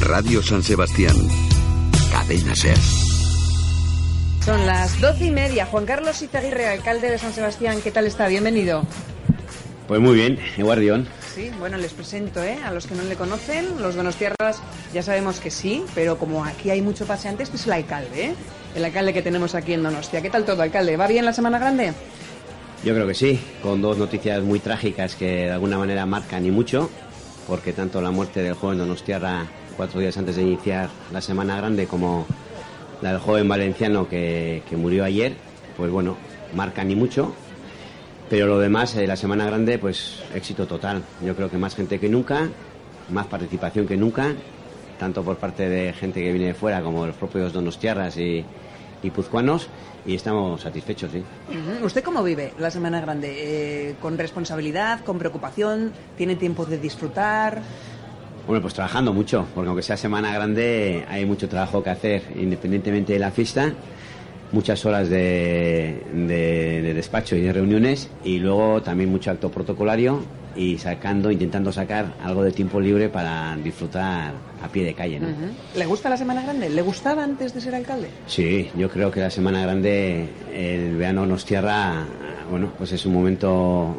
Radio San Sebastián. Cadena Ser. Son las doce y media. Juan Carlos Izaguirre, alcalde de San Sebastián, ¿qué tal está? Bienvenido. Pues muy bien, guardión. Sí, bueno, les presento ¿eh? a los que no le conocen. Los Donostiarras ya sabemos que sí, pero como aquí hay mucho paseante, este es el alcalde, ¿eh? el alcalde que tenemos aquí en Donostia. ¿Qué tal todo, alcalde? ¿Va bien la Semana Grande? Yo creo que sí, con dos noticias muy trágicas que de alguna manera marcan y mucho, porque tanto la muerte del joven Donostiarra cuatro días antes de iniciar la Semana Grande como la del joven valenciano que, murió ayer, pues bueno, marcan y mucho. Pero lo demás, eh, la Semana Grande, pues éxito total. Yo creo que más gente que nunca, más participación que nunca, tanto por parte de gente que viene de fuera como los propios donostiarras y, y puzcuanos y estamos satisfechos, sí. ¿Usted cómo vive la Semana Grande? Eh, ¿Con responsabilidad, con preocupación? ¿Tiene tiempo de disfrutar? Bueno, pues trabajando mucho, porque aunque sea Semana Grande hay mucho trabajo que hacer, independientemente de la fiesta muchas horas de, de, despacho y de reuniones y luego también mucho acto protocolario y sacando, intentando sacar algo de tiempo libre para disfrutar a pie de calle. ¿no? ¿Le gusta la Semana Grande? ¿Le gustaba antes de ser alcalde? Sí, yo creo que la Semana Grande, el verano nos tierra, bueno, pues es un momento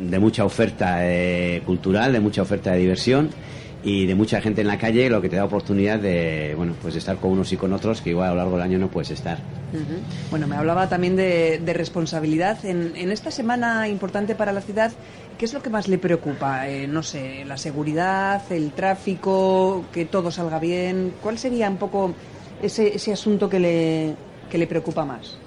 de mucha oferta eh, cultural, de mucha oferta de diversión y de mucha gente en la calle, lo que te da oportunidad de, bueno, pues estar con unos y con otros que igual a lo largo del año no puedes estar. Bueno, me hablaba también de, responsabilidad. En, esta semana importante para la ciudad, ¿qué es lo que más le preocupa? Eh, no sé, la seguridad, el tráfico, que todo salga bien. ¿Cuál sería un poco ese, ese asunto que le, que le preocupa más?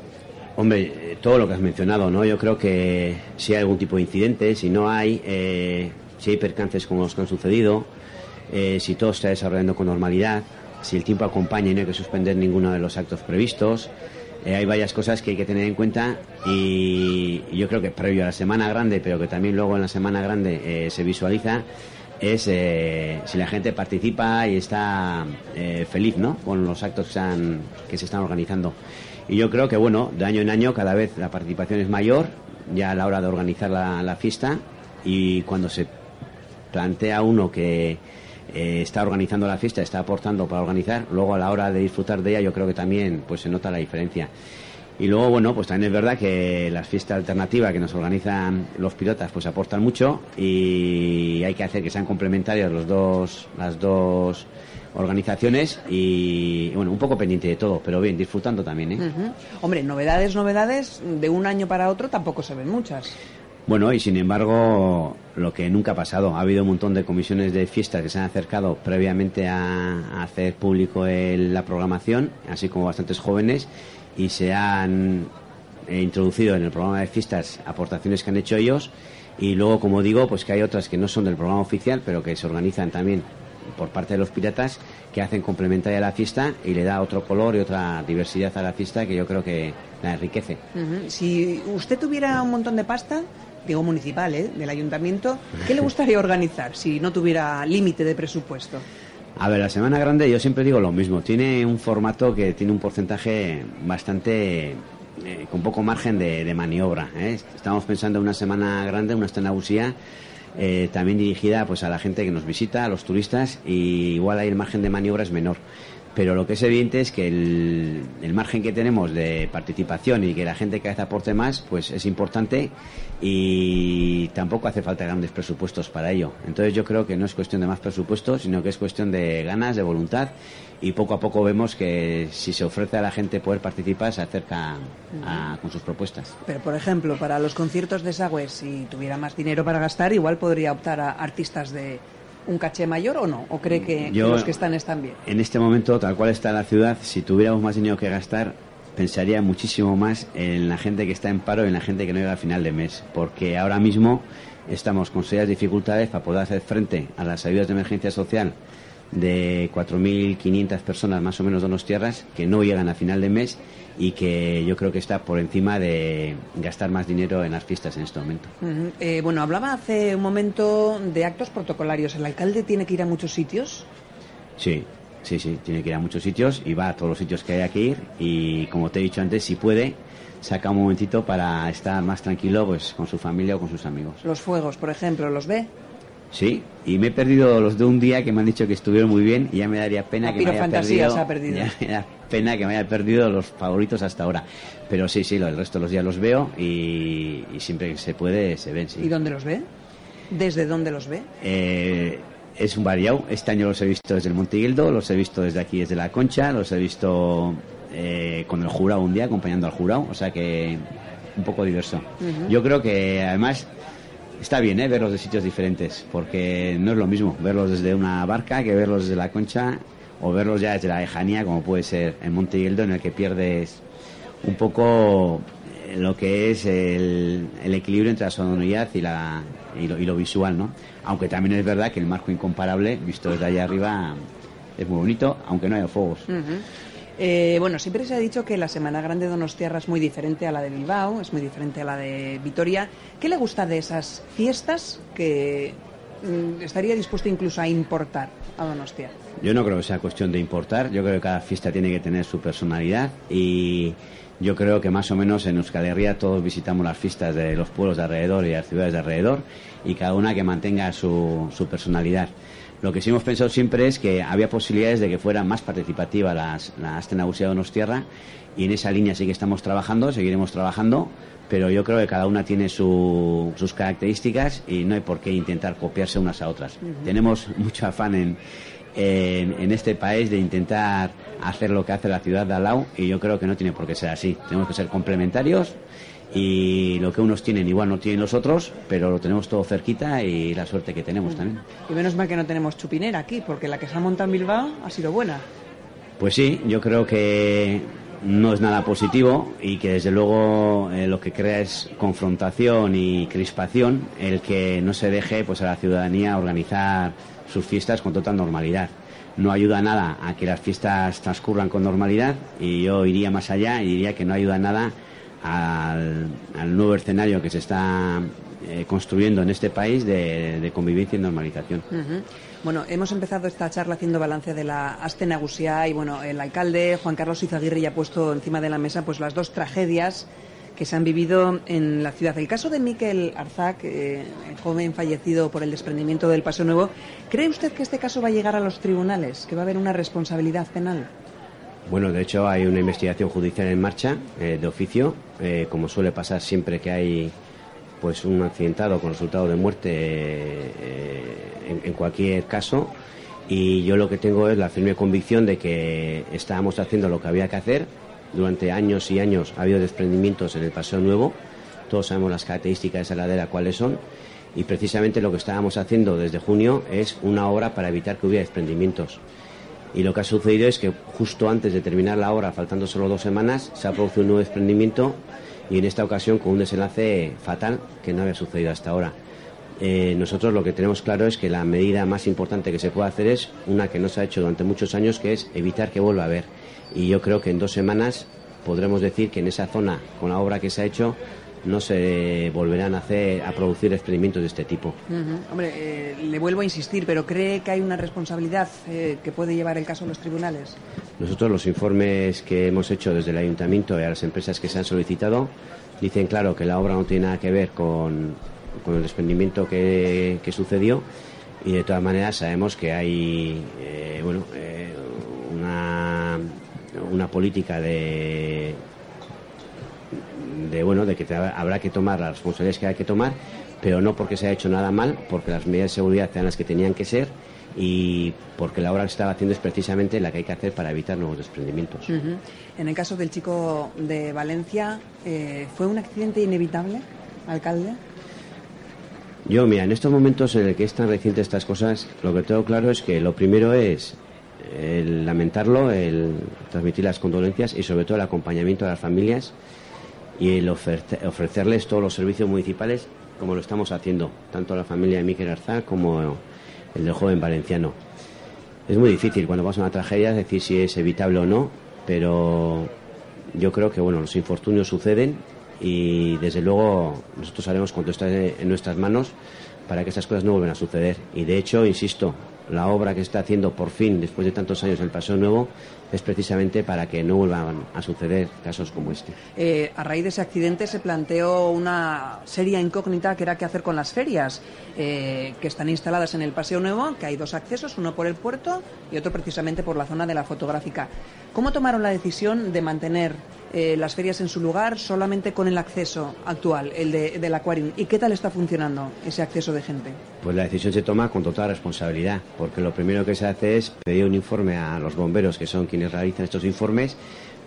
Hombre, eh, todo lo que has mencionado, ¿no? Yo creo que si hay algún tipo de incidente, si no hay, eh, si hay percances como los que han sucedido, eh, si todo está desarrollando con normalidad, si el tiempo acompaña y no hay que suspender ninguno de los actos previstos. Eh, hay varias cosas que hay que tener en cuenta y, yo creo que previo a la Semana Grande, pero que también luego en la Semana Grande eh, se visualiza, es si la gente participa y está feliz ¿no? con los actos que, que se están organizando. Y yo creo que, bueno, de año en año cada vez la participación es mayor, ya a la hora de organizar la fiesta y cuando se plantea uno que eh, está organizando la fiesta, está aportando para organizar, luego a la hora de disfrutar de ella yo creo que también pues se nota la diferencia. Y luego, bueno, pues también es verdad que las fiestas alternativas que nos organizan los pilotas pues aportan mucho y hay que hacer que sean complementarias los dos, las dos organizaciones y bueno, un poco pendiente de todo, pero bien, disfrutando también. ¿eh? Hombre, novedades, novedades, de un año para otro tampoco se ven muchas. Bueno, y sin embargo, lo que nunca ha pasado, ha habido un montón de comisiones de fiestas que se han acercado previamente a, hacer público la programación, así como bastantes jóvenes, y se han eh, introducido en el programa de fiestas aportaciones que han hecho ellos, y luego, como digo, pues que hay otras que no son del programa oficial, pero que se organizan también por parte de los piratas, que hacen complementaria a la fiesta y le da otro color y otra diversidad a la fiesta que yo creo que la enriquece. Si usted tuviera un montón de pasta, digo municipal, ¿eh? del ayuntamiento, ¿qué le gustaría organizar si no tuviera límite de presupuesto? A ver, la Semana Grande yo siempre digo lo mismo, tiene un formato que tiene un porcentaje bastante eh, con poco margen de, maniobra. ¿eh? Estamos pensando en una Semana Grande, una escena eh, también dirigida pues a la gente que nos visita, a los turistas, y igual ahí el margen de maniobra es menor pero lo que es evidente es que el, margen que tenemos de participación y que la gente cada vez aporte más, pues es importante y tampoco hace falta grandes presupuestos para ello. Entonces yo creo que no es cuestión de más presupuestos, sino que es cuestión de ganas, de voluntad y poco a poco vemos que si se ofrece a la gente poder participar, se acerca con sus propuestas. Pero por ejemplo, para los conciertos de Sagüe, si tuviera más dinero para gastar, igual podría optar a artistas de un caché mayor o no? ¿O cree que, los que están están bien? En este momento, tal cual está la ciudad, si tuviéramos más dinero que gastar, pensaría muchísimo más en la gente que está en paro y en la gente que no llega a final de mes, porque ahora mismo estamos con serias dificultades para poder hacer frente a las ayudas de emergencia social de 4.500 personas más o menos tierras que no llegan a final de mes y que yo creo que está por encima de gastar más dinero en las fiestas en este momento. Eh, bueno, hablaba hace un momento de actos protocolarios. ¿El alcalde tiene que ir a muchos sitios? Sí, sí, sí, tiene que ir a muchos sitios y va a todos los sitios que haya que ir y como te he dicho antes, si puede, saca un momentito para estar más tranquilo pues con su familia o con sus amigos. Los fuegos, por ejemplo, ¿los ve? Sí, y me he perdido los de un día que me han dicho que estuvieron muy bien y ya me daría pena que me haya perdido. Se ha perdido. Ya me da pena que me haya perdido los favoritos hasta ahora. Pero sí, sí, el resto de los días los veo y, siempre que se puede se ven. Sí. ¿Y dónde los ve? ¿Desde dónde los ve? Eh, es un variado. Este año los he visto desde el Montiguildo, los he visto desde aquí, desde la Concha, los he visto eh, con el jurado un día, acompañando al jurado. O sea que un poco diverso. Yo creo que además está bien ¿eh? verlos de sitios diferentes, porque no es lo mismo verlos desde una barca que verlos desde la concha o verlos ya desde la lejanía, como puede ser en Monte en el que pierdes un poco eh, lo que es el, equilibrio entre la sonoridad y, la, y, lo, visual, ¿no? Aunque también es verdad que el marco incomparable, visto desde allá arriba, es muy bonito, aunque no haya fuegos. Eh, bueno, siempre se ha dicho que la Semana Grande de Donostiarra es muy diferente a la de Bilbao, es muy diferente a la de Vitoria. ¿Qué le gusta de esas fiestas que mm, estaría dispuesto incluso a importar a Donostia? Yo no creo que sea cuestión de importar, yo creo que cada fiesta tiene que tener su personalidad y yo creo que más o menos en Euskal Herria todos visitamos las fiestas de los pueblos de alrededor y las ciudades de alrededor y cada una que mantenga su personalidad. Lo que sí hemos pensado siempre es que había posibilidades de que fuera más participativa la, la de Donostierra y en esa línea sí que estamos trabajando, seguiremos trabajando, pero yo creo que cada una tiene sus características y no hay por qué intentar copiarse unas a otras. Tenemos mucho afán en, en, este país de intentar hacer lo que hace la ciudad de Alau y yo creo que no tiene por qué ser así. Tenemos que ser complementarios y lo que unos tienen igual no tienen los otros, pero lo tenemos todo cerquita y la suerte que tenemos también. Y menos mal que no tenemos chupinera aquí, porque la que se ha montado en Bilbao ha sido buena. Pues sí, yo creo que no es nada positivo y que desde luego eh, lo que crea es confrontación y crispación el que no se deje pues a la ciudadanía organizar sus fiestas con total normalidad. No ayuda nada a que las fiestas transcurran con normalidad y yo iría más allá y diría que no ayuda nada al, nuevo escenario que se está eh, construyendo en este país de, convivencia y normalización. Bueno, hemos empezado esta charla haciendo balance de la Aste y bueno, el alcalde Juan Carlos Izaguirre ya ha puesto encima de la mesa pues las dos tragedias que se han vivido en la ciudad. El caso de Miquel Arzac, eh, el joven fallecido por el desprendimiento del Paso Nuevo, ¿cree usted que este caso va a llegar a los tribunales, que va a haber una responsabilidad penal? Bueno, de hecho hay una investigación judicial en marcha eh, de oficio, eh, como suele pasar siempre que hay pues un accidentado con resultado de muerte eh, en, cualquier caso. Y yo lo que tengo es la firme convicción de que estábamos haciendo lo que había que hacer. Durante años y años ha habido desprendimientos en el Paseo Nuevo. Todos sabemos las características de esa ladera cuáles son. Y precisamente lo que estábamos haciendo desde junio es una obra para evitar que hubiera desprendimientos. Y lo que ha sucedido es que justo antes de terminar la obra, faltando solo dos semanas, se ha producido un nuevo desprendimiento y en esta ocasión con un desenlace fatal que no había sucedido hasta ahora. Eh, nosotros lo que tenemos claro es que la medida más importante que se puede hacer es una que no se ha hecho durante muchos años, que es evitar que vuelva a haber. Y yo creo que en dos semanas podremos decir que en esa zona, con la obra que se ha hecho, no se volverán a hacer a producir experimentos de este tipo. Hombre, eh, le vuelvo a insistir, pero ¿cree que hay una responsabilidad eh, que puede llevar el caso a los tribunales? Nosotros los informes que hemos hecho desde el ayuntamiento y a las empresas que se han solicitado dicen claro que la obra no tiene nada que ver con, el desprendimiento que, sucedió y de todas maneras sabemos que hay eh, bueno una, una política de de bueno de que habrá que tomar las responsabilidades que hay que tomar, pero no porque se haya hecho nada mal, porque las medidas de seguridad eran las que tenían que ser y porque la obra que se estaba haciendo es precisamente la que hay que hacer para evitar nuevos desprendimientos. En el caso del chico de Valencia, eh, ¿fue un accidente inevitable, alcalde? Yo, mira, en estos momentos en el que es tan reciente estas cosas, lo que tengo claro es que lo primero es el lamentarlo, el transmitir las condolencias y sobre todo el acompañamiento a las familias y el ofrecerles todos los servicios municipales como lo estamos haciendo, tanto la familia de Miquel Arzá como el del joven valenciano. Es muy difícil cuando pasa una tragedia decir si es evitable o no, pero yo creo que bueno, los infortunios suceden y desde luego nosotros haremos cuanto está en nuestras manos para que estas cosas no vuelvan a suceder. Y de hecho, insisto, la obra que está haciendo por fin, después de tantos años, el Paseo Nuevo, es precisamente para que no vuelvan a suceder casos como este. Eh, a raíz de ese accidente se planteó una seria incógnita que era qué hacer con las ferias eh, que están instaladas en el Paseo Nuevo, que hay dos accesos, uno por el puerto y otro precisamente por la zona de la fotográfica. ¿Cómo tomaron la decisión de mantener eh, las ferias en su lugar solamente con el acceso actual, el de, del Aquarium. ¿Y qué tal está funcionando ese acceso de gente? Pues la decisión se toma con total responsabilidad, porque lo primero que se hace es pedir un informe a los bomberos, que son quienes realizan estos informes,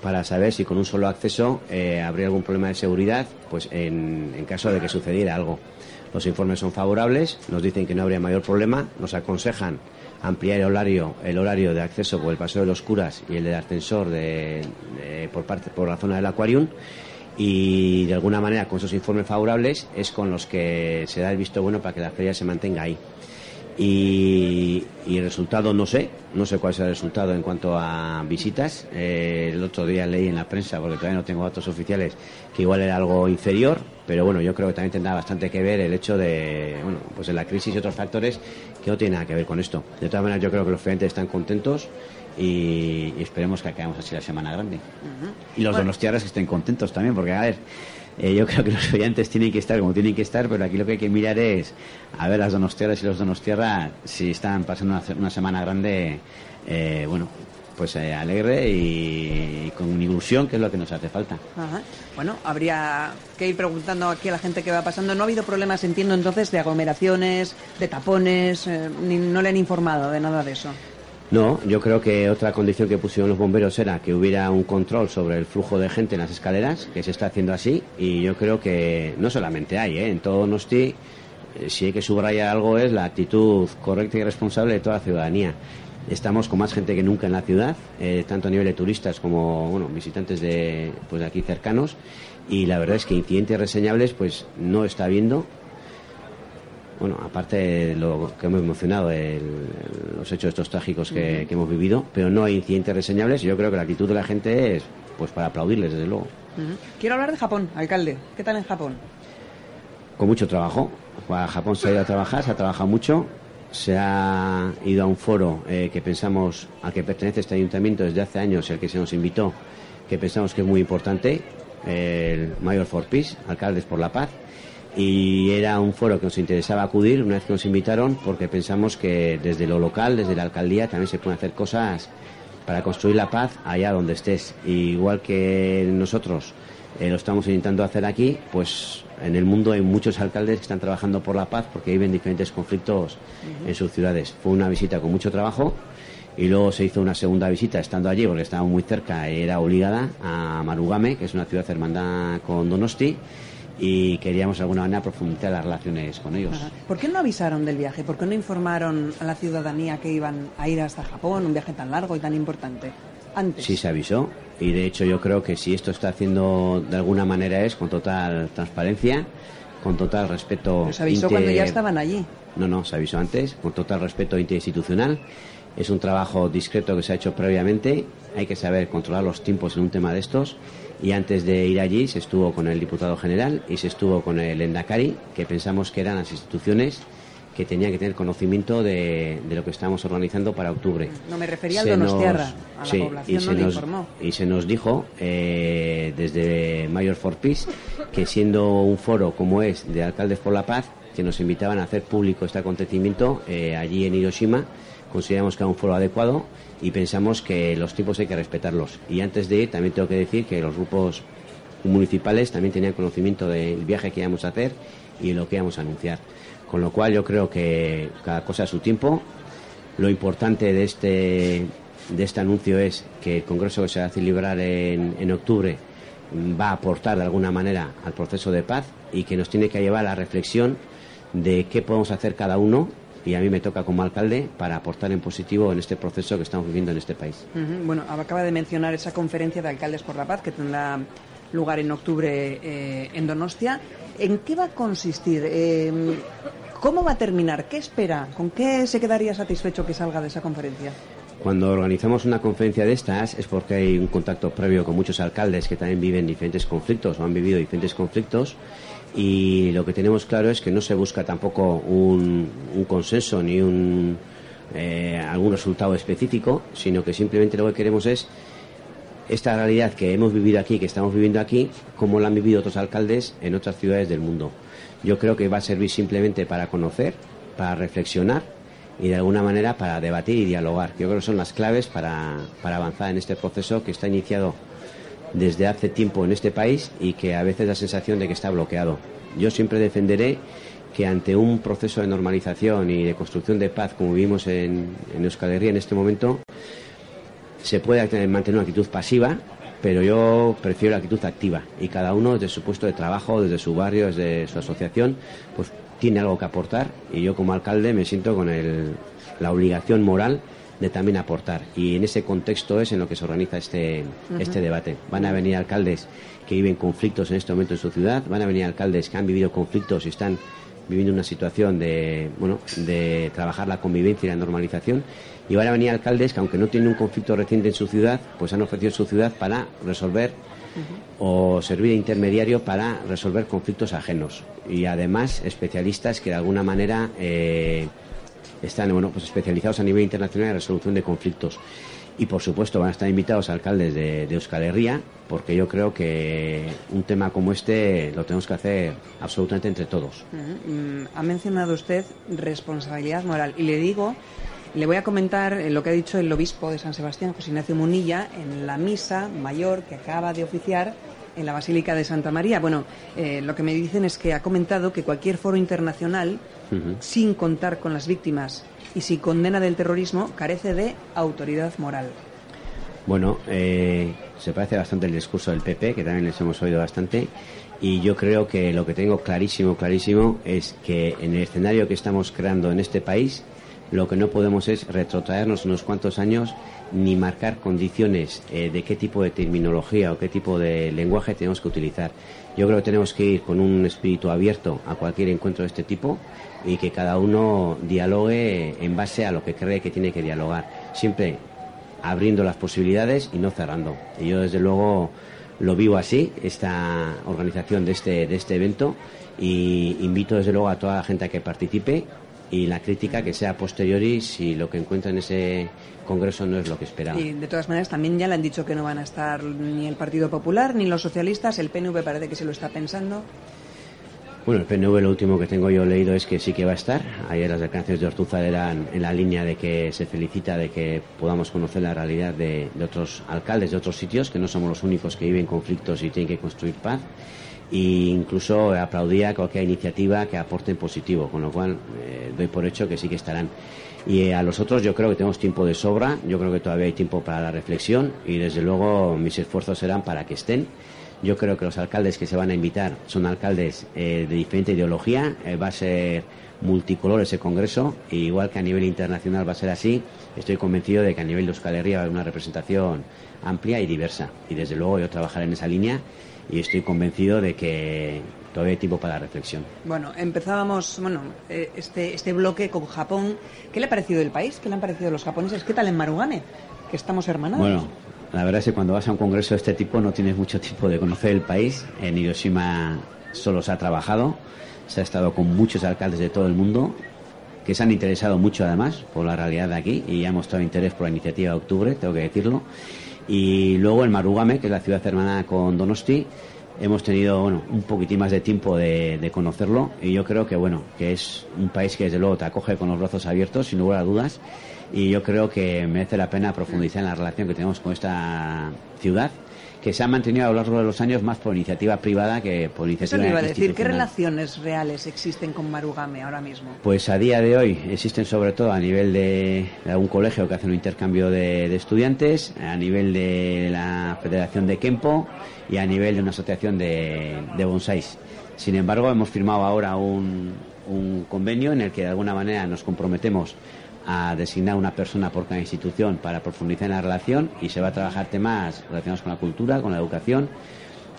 para saber si con un solo acceso eh, habría algún problema de seguridad, pues en, en caso de que sucediera algo. Los informes son favorables, nos dicen que no habría mayor problema, nos aconsejan ampliar el horario, el horario de acceso por el Paseo de los Curas y el del ascensor de, por, parte, por la zona del Aquarium y de alguna manera con esos informes favorables es con los que se da el visto bueno para que la feria se mantenga ahí. Y, el resultado no sé, no sé cuál será el resultado en cuanto a visitas. Eh, el otro día leí en la prensa, porque todavía no tengo datos oficiales, que igual era algo inferior, pero bueno, yo creo que también tendrá bastante que ver el hecho de, bueno, pues en la crisis y otros factores que no tienen nada que ver con esto. De todas maneras, yo creo que los clientes están contentos y, esperemos que acabemos así la semana grande. Y los bueno. donostiarras que estén contentos también, porque a ver, eh, yo creo que los oyentes tienen que estar como tienen que estar, pero aquí lo que hay que mirar es a ver las donostiarras y los donostiarras si están pasando una, semana grande, eh, bueno, pues eh, alegre y, con ilusión, que es lo que nos hace falta. Bueno, habría que ir preguntando aquí a la gente qué va pasando. No ha habido problemas, entiendo entonces, de aglomeraciones, de tapones, ni, no le han informado de nada de eso. No, yo creo que otra condición que pusieron los bomberos era que hubiera un control sobre el flujo de gente en las escaleras, que se está haciendo así, y yo creo que no solamente hay, ¿eh? en todo Nosti, eh, si hay que subrayar algo es la actitud correcta y responsable de toda la ciudadanía. Estamos con más gente que nunca en la ciudad, eh, tanto a nivel de turistas como bueno, visitantes de, pues, de aquí cercanos, y la verdad es que incidentes reseñables pues no está habiendo bueno, aparte de lo que hemos mencionado, los hechos estos trágicos que, hemos vivido, pero no hay incidentes reseñables. Yo creo que la actitud de la gente es pues para aplaudirles, desde luego. Quiero hablar de Japón, alcalde. ¿Qué tal en Japón? Con mucho trabajo. A Japón se ha ido a trabajar, se ha trabajado mucho. Se ha ido a un foro eh, que pensamos, al que pertenece este ayuntamiento desde hace años, el que se nos invitó, que pensamos que es muy importante, el Mayor for Peace, Alcaldes por la Paz y era un foro que nos interesaba acudir una vez que nos invitaron porque pensamos que desde lo local, desde la alcaldía, también se pueden hacer cosas para construir la paz allá donde estés. igual que nosotros eh, lo estamos intentando hacer aquí, pues en el mundo hay muchos alcaldes que están trabajando por la paz porque viven diferentes conflictos en sus ciudades. Fue una visita con mucho trabajo y luego se hizo una segunda visita estando allí porque estaba muy cerca, era obligada a Marugame, que es una ciudad hermandad con Donosti y queríamos de alguna manera profundizar las relaciones con ellos. ¿Por qué no avisaron del viaje? ¿Por qué no informaron a la ciudadanía que iban a ir hasta Japón, un viaje tan largo y tan importante? Antes. Sí se avisó y de hecho yo creo que si esto está haciendo de alguna manera es con total transparencia, con total respeto. se avisó cuando ya estaban allí. No, no, se avisó antes, con total respeto interinstitucional. Es un trabajo discreto que se ha hecho previamente. Hay que saber controlar los tiempos en un tema de estos y antes de ir allí se estuvo con el diputado general y se estuvo con el Endacari, que pensamos que eran las instituciones que tenían que tener conocimiento de, lo que estábamos organizando para octubre. No me refería al Donostiarra, a la población y no se nos, informó. Y se nos dijo eh, desde Mayor for Peace que siendo un foro como es de Alcaldes por la Paz, que nos invitaban a hacer público este acontecimiento eh, allí en Hiroshima, consideramos que era un foro adecuado y pensamos que los tipos hay que respetarlos. Y antes de ir, también tengo que decir que los grupos municipales también tenían conocimiento del viaje que íbamos a hacer y lo que íbamos a anunciar. Con lo cual yo creo que cada cosa a su tiempo. Lo importante de este, de este anuncio es que el Congreso que se va a celebrar en, en octubre va a aportar de alguna manera al proceso de paz y que nos tiene que llevar a la reflexión de qué podemos hacer cada uno y a mí me toca como alcalde para aportar en positivo en este proceso que estamos viviendo en este país. Bueno, acaba de mencionar esa conferencia de alcaldes por la paz que tendrá lugar en octubre eh, en Donostia. ¿En qué va a consistir? Em, ¿Cómo va a terminar? ¿Qué espera? ¿Con qué se quedaría satisfecho que salga de esa conferencia? Cuando organizamos una conferencia de estas es porque hay un contacto previo con muchos alcaldes que también viven diferentes conflictos o han vivido diferentes conflictos y lo que tenemos claro es que no se busca tampoco un, consenso ni un, eh, algún resultado específico, sino que simplemente lo que queremos es esta realidad que hemos vivido aquí, que estamos viviendo aquí, como la han vivido otros alcaldes en otras ciudades del mundo. Yo creo que va a servir simplemente para conocer, para reflexionar y de alguna manera para debatir y dialogar. Yo creo que son las claves para, para avanzar en este proceso que está iniciado desde hace tiempo en este país y que a veces da sensación de que está bloqueado. Yo siempre defenderé que ante un proceso de normalización y de construcción de paz como vivimos en, en Euskal Herria en este momento, se puede mantener una actitud pasiva, pero yo prefiero la actitud activa y cada uno desde su puesto de trabajo, desde su barrio, desde su asociación, pues tiene algo que aportar y yo como alcalde me siento con la obligación moral de también aportar. Y en ese contexto es en lo que se organiza este, este debate. Van a venir alcaldes que viven conflictos en este momento en su ciudad, van a venir alcaldes que han vivido conflictos y están viviendo una situación de, bueno, de trabajar la convivencia y la normalización. Y van a venir alcaldes que, aunque no tienen un conflicto reciente en su ciudad, pues han ofrecido su ciudad para resolver o servir de intermediario para resolver conflictos ajenos. Y además, especialistas que de alguna manera eh, están bueno, pues especializados a nivel internacional en resolución de conflictos. Y por supuesto van a estar invitados alcaldes de, de Euskal Herria, porque yo creo que un tema como este lo tenemos que hacer absolutamente entre todos. Mm, ha mencionado usted responsabilidad moral y le digo le voy a comentar lo que ha dicho el obispo de San Sebastián, José Ignacio Munilla, en la misa mayor que acaba de oficiar en la Basílica de Santa María. Bueno, eh, lo que me dicen es que ha comentado que cualquier foro internacional, sin contar con las víctimas y sin condena del terrorismo, carece de autoridad moral. Bueno, eh, se parece bastante el discurso del PP, que también les hemos oído bastante, y yo creo que lo que tengo clarísimo, clarísimo, es que en el escenario que estamos creando en este país, lo que no podemos es retrotraernos unos cuantos años ni marcar condiciones eh, de qué tipo de terminología o qué tipo de lenguaje tenemos que utilizar. Yo creo que tenemos que ir con un espíritu abierto a cualquier encuentro de este tipo y que cada uno dialogue en base a lo que cree que tiene que dialogar. Siempre abriendo las posibilidades y no cerrando. Y yo, desde luego, lo vivo así, esta organización de este, de este evento, y invito, desde luego, a toda la gente a que participe y la crítica que sea posteriori si lo que encuentra en ese congreso no es lo que esperaba. Y de todas maneras también ya le han dicho que no van a estar ni el Partido Popular ni los socialistas, el PNV parece que se lo está pensando. Bueno, el PNV lo último que tengo yo leído es que sí que va a estar. Ayer las declaraciones de Ortuzar eran en la línea de que se felicita de que podamos conocer la realidad de, de otros alcaldes de otros sitios, que no somos los únicos que viven conflictos y tienen que construir paz e incluso aplaudía cualquier iniciativa que aporte en positivo, con lo cual eh, doy por hecho que sí que estarán. Y eh, a los otros yo creo que tenemos tiempo de sobra, yo creo que todavía hay tiempo para la reflexión y desde luego mis esfuerzos serán para que estén. Yo creo que los alcaldes que se van a invitar son alcaldes eh, de diferente ideología, va a ser multicolor ese congreso, e igual que a nivel internacional va a ser así, estoy convencido de que a nivel de Euskal Herria va a haber una representación amplia y diversa. Y desde luego yo trabajaré en esa línea y estoy convencido de que todavía hay tiempo para la reflexión. Bueno, empezábamos bueno, eh, este, este bloque con Japón. ¿Qué le ha parecido el país? ¿Qué le han parecido los japoneses? ¿Qué tal en Marugane? Que estamos hermanados. Bueno, la verdad es que cuando vas a un congreso de este tipo no tienes mucho tiempo de conocer el país. En Hiroshima solo se ha trabajado, se ha estado con muchos alcaldes de todo el mundo que se han interesado mucho además por la realidad de aquí y ha mostrado interés por la iniciativa de octubre, tengo que decirlo. Y luego en Marugame, que es la ciudad hermana con Donosti, hemos tenido bueno, un poquitín más de tiempo de, conocerlo. Y yo creo que bueno que es un país que desde luego te acoge con los brazos abiertos sin lugar a dudas. Y yo creo que merece la pena profundizar en la relación que tenemos con esta ciudad que se ha mantenido a lo largo de los años más por iniciativa privada que por iniciativa Eso iba a decir, ¿qué relaciones reales existen con Marugame ahora mismo? Pues a día de hoy existen sobre todo a nivel de, algún colegio que hace un intercambio de, estudiantes, a nivel de la Federación de Kempo y a nivel de una asociación de, de bonsáis. Sin embargo, hemos firmado ahora un, un convenio en el que de alguna manera nos comprometemos a designar una persona por cada institución para profundizar en la relación y se va a trabajar temas relacionados con la cultura, con la educación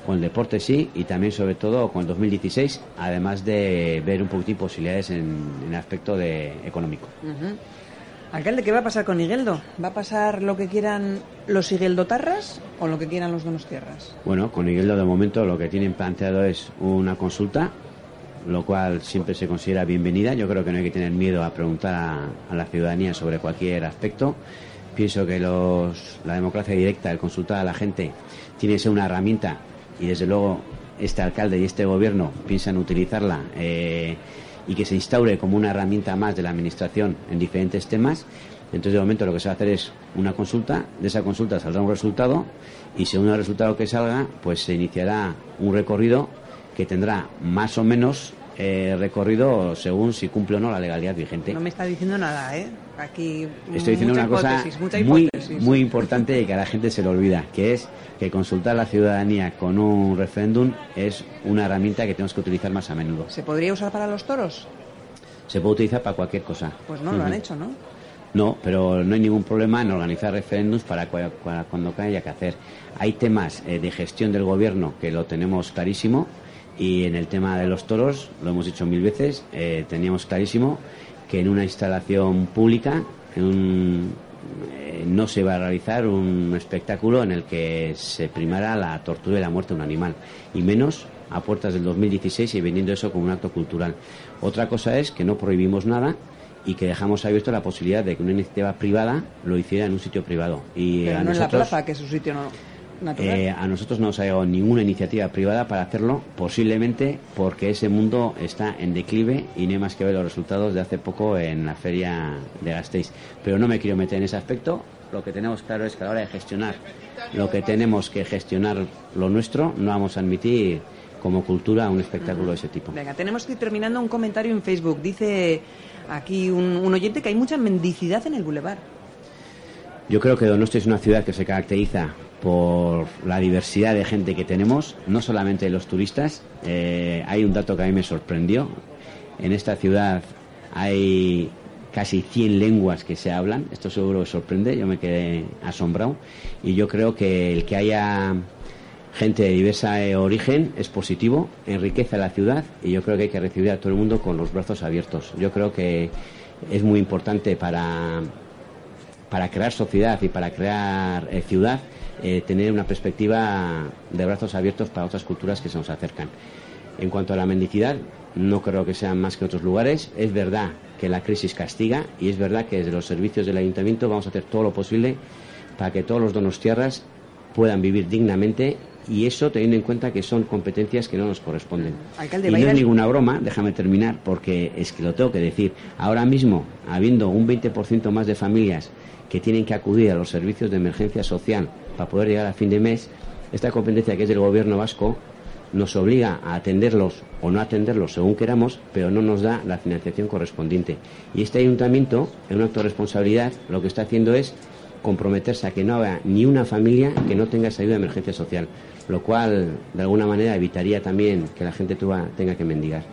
con el deporte sí y también sobre todo con el 2016, además de ver un poquitín posibilidades en, en el aspecto de económico. Alcalde, ¿qué va a pasar con Igueldo? ¿Va a pasar lo que quieran los Igueldotarras o lo que quieran los Donostierras? Bueno, con Igueldo de momento lo que tienen planteado es una consulta, lo cual siempre se considera bienvenida. Yo creo que no hay que tener miedo a preguntar a, la ciudadanía sobre cualquier aspecto. Pienso que los, la democracia directa, el consultar a la gente, tiene que ser una herramienta y desde luego este alcalde y este gobierno piensan utilizarla eh, y que se instaure como una herramienta más de la administración en diferentes temas. Entonces, de momento, lo que se va a hacer es una consulta. De esa consulta saldrá un resultado y según el resultado que salga, pues se iniciará un recorrido que tendrá más o menos eh, recorrido según si cumple o no la legalidad vigente. No me está diciendo nada, ¿eh? Aquí Estoy diciendo una cosa muy, muy importante y que a la gente se le olvida, que es que consultar a la ciudadanía con un referéndum es una herramienta que tenemos que utilizar más a menudo. ¿Se podría usar para los toros? Se puede utilizar para cualquier cosa. Pues no lo han hecho, ¿no? No, pero no hay ningún problema en organizar referéndums para, cua- cua- cuando haya que hacer. Hay temas eh, de gestión del gobierno que lo tenemos clarísimo y en el tema de los toros, lo hemos dicho mil veces, eh, teníamos clarísimo que en una instalación pública en un- eh, no se va a realizar un espectáculo en el que se primara la tortura y la muerte de un animal, y menos a puertas del 2016 y vendiendo eso como un acto cultural. Otra cosa es que no prohibimos nada y que dejamos abierto la posibilidad de que una iniciativa privada lo hiciera en un sitio privado. Y Pero a no en la plaza, que es su sitio no. Eh, a nosotros no nos ha llegado ninguna iniciativa privada para hacerlo, posiblemente porque ese mundo está en declive y no hay más que ver los resultados de hace poco en la feria de Gasteiz. Pero no me quiero meter en ese aspecto. Lo que tenemos claro es que a la hora de gestionar lo que tenemos que gestionar lo nuestro, no vamos a admitir como cultura un espectáculo de ese tipo. Venga, tenemos que ir terminando un comentario en Facebook. Dice aquí un, un oyente que hay mucha mendicidad en el bulevar. Yo creo que Donosti es una ciudad que se caracteriza por la diversidad de gente que tenemos, no solamente los turistas. Eh, hay un dato que a mí me sorprendió. En esta ciudad hay casi 100 lenguas que se hablan. Esto seguro que sorprende. Yo me quedé asombrado. Y yo creo que el que haya gente de diversa eh, origen es positivo, enriquece a la ciudad y yo creo que hay que recibir a todo el mundo con los brazos abiertos. Yo creo que es muy importante para para crear sociedad y para crear eh, ciudad, eh, tener una perspectiva de brazos abiertos para otras culturas que se nos acercan. En cuanto a la mendicidad, no creo que sean más que otros lugares. Es verdad que la crisis castiga y es verdad que desde los servicios del ayuntamiento vamos a hacer todo lo posible para que todos los donostiarras puedan vivir dignamente y eso teniendo en cuenta que son competencias que no nos corresponden. Alcalde, y ¿va a no es ninguna broma, déjame terminar, porque es que lo tengo que decir. Ahora mismo, habiendo un 20% más de familias que tienen que acudir a los servicios de emergencia social para poder llegar a fin de mes, esta competencia que es del gobierno vasco nos obliga a atenderlos o no atenderlos según queramos, pero no nos da la financiación correspondiente. Y este ayuntamiento, en un acto de responsabilidad, lo que está haciendo es comprometerse a que no haga ni una familia que no tenga esa ayuda de emergencia social, lo cual de alguna manera evitaría también que la gente tuva- tenga que mendigar.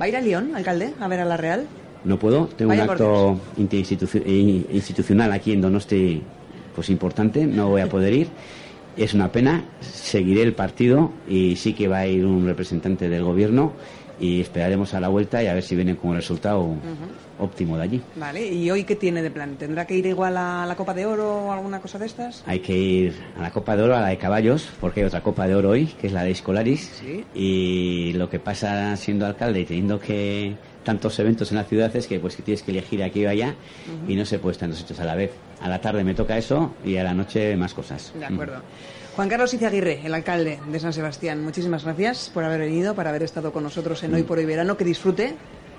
¿Va a ir a León, alcalde, a ver a la Real? No puedo, tengo Vaya un acto institucional aquí en Donosti pues importante, no voy a poder ir. Es una pena, seguiré el partido y sí que va a ir un representante del gobierno y esperaremos a la vuelta y a ver si vienen con un resultado óptimo de allí. Vale, ¿y hoy qué tiene de plan? ¿Tendrá que ir igual a la Copa de Oro o alguna cosa de estas? Hay que ir a la Copa de Oro, a la de caballos, porque hay otra Copa de Oro hoy, que es la de Escolaris. Sí. Y lo que pasa siendo alcalde y teniendo que tantos eventos en la ciudad es que pues que tienes que elegir aquí o allá y no se puede estar en dos sitios a la vez. A la tarde me toca eso y a la noche más cosas. De acuerdo. Juan Carlos Izaguirre, el alcalde de San Sebastián, muchísimas gracias por haber venido, por haber estado con nosotros en Hoy por Hoy Verano. Que disfrute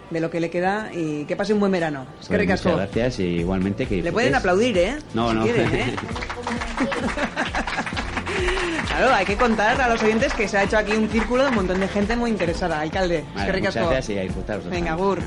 de lo que le queda y que pase un buen verano. Es que Pues muchas gracias y igualmente que Le pueden disfrutes. aplaudir, ¿eh? No, Si no. quieren, ¿eh? claro, hay que contar a los oyentes que se ha hecho aquí un círculo de un montón de gente muy interesada. Alcalde, es Vale, que muchas ricasco. gracias y a disfrutar Venga. Gur.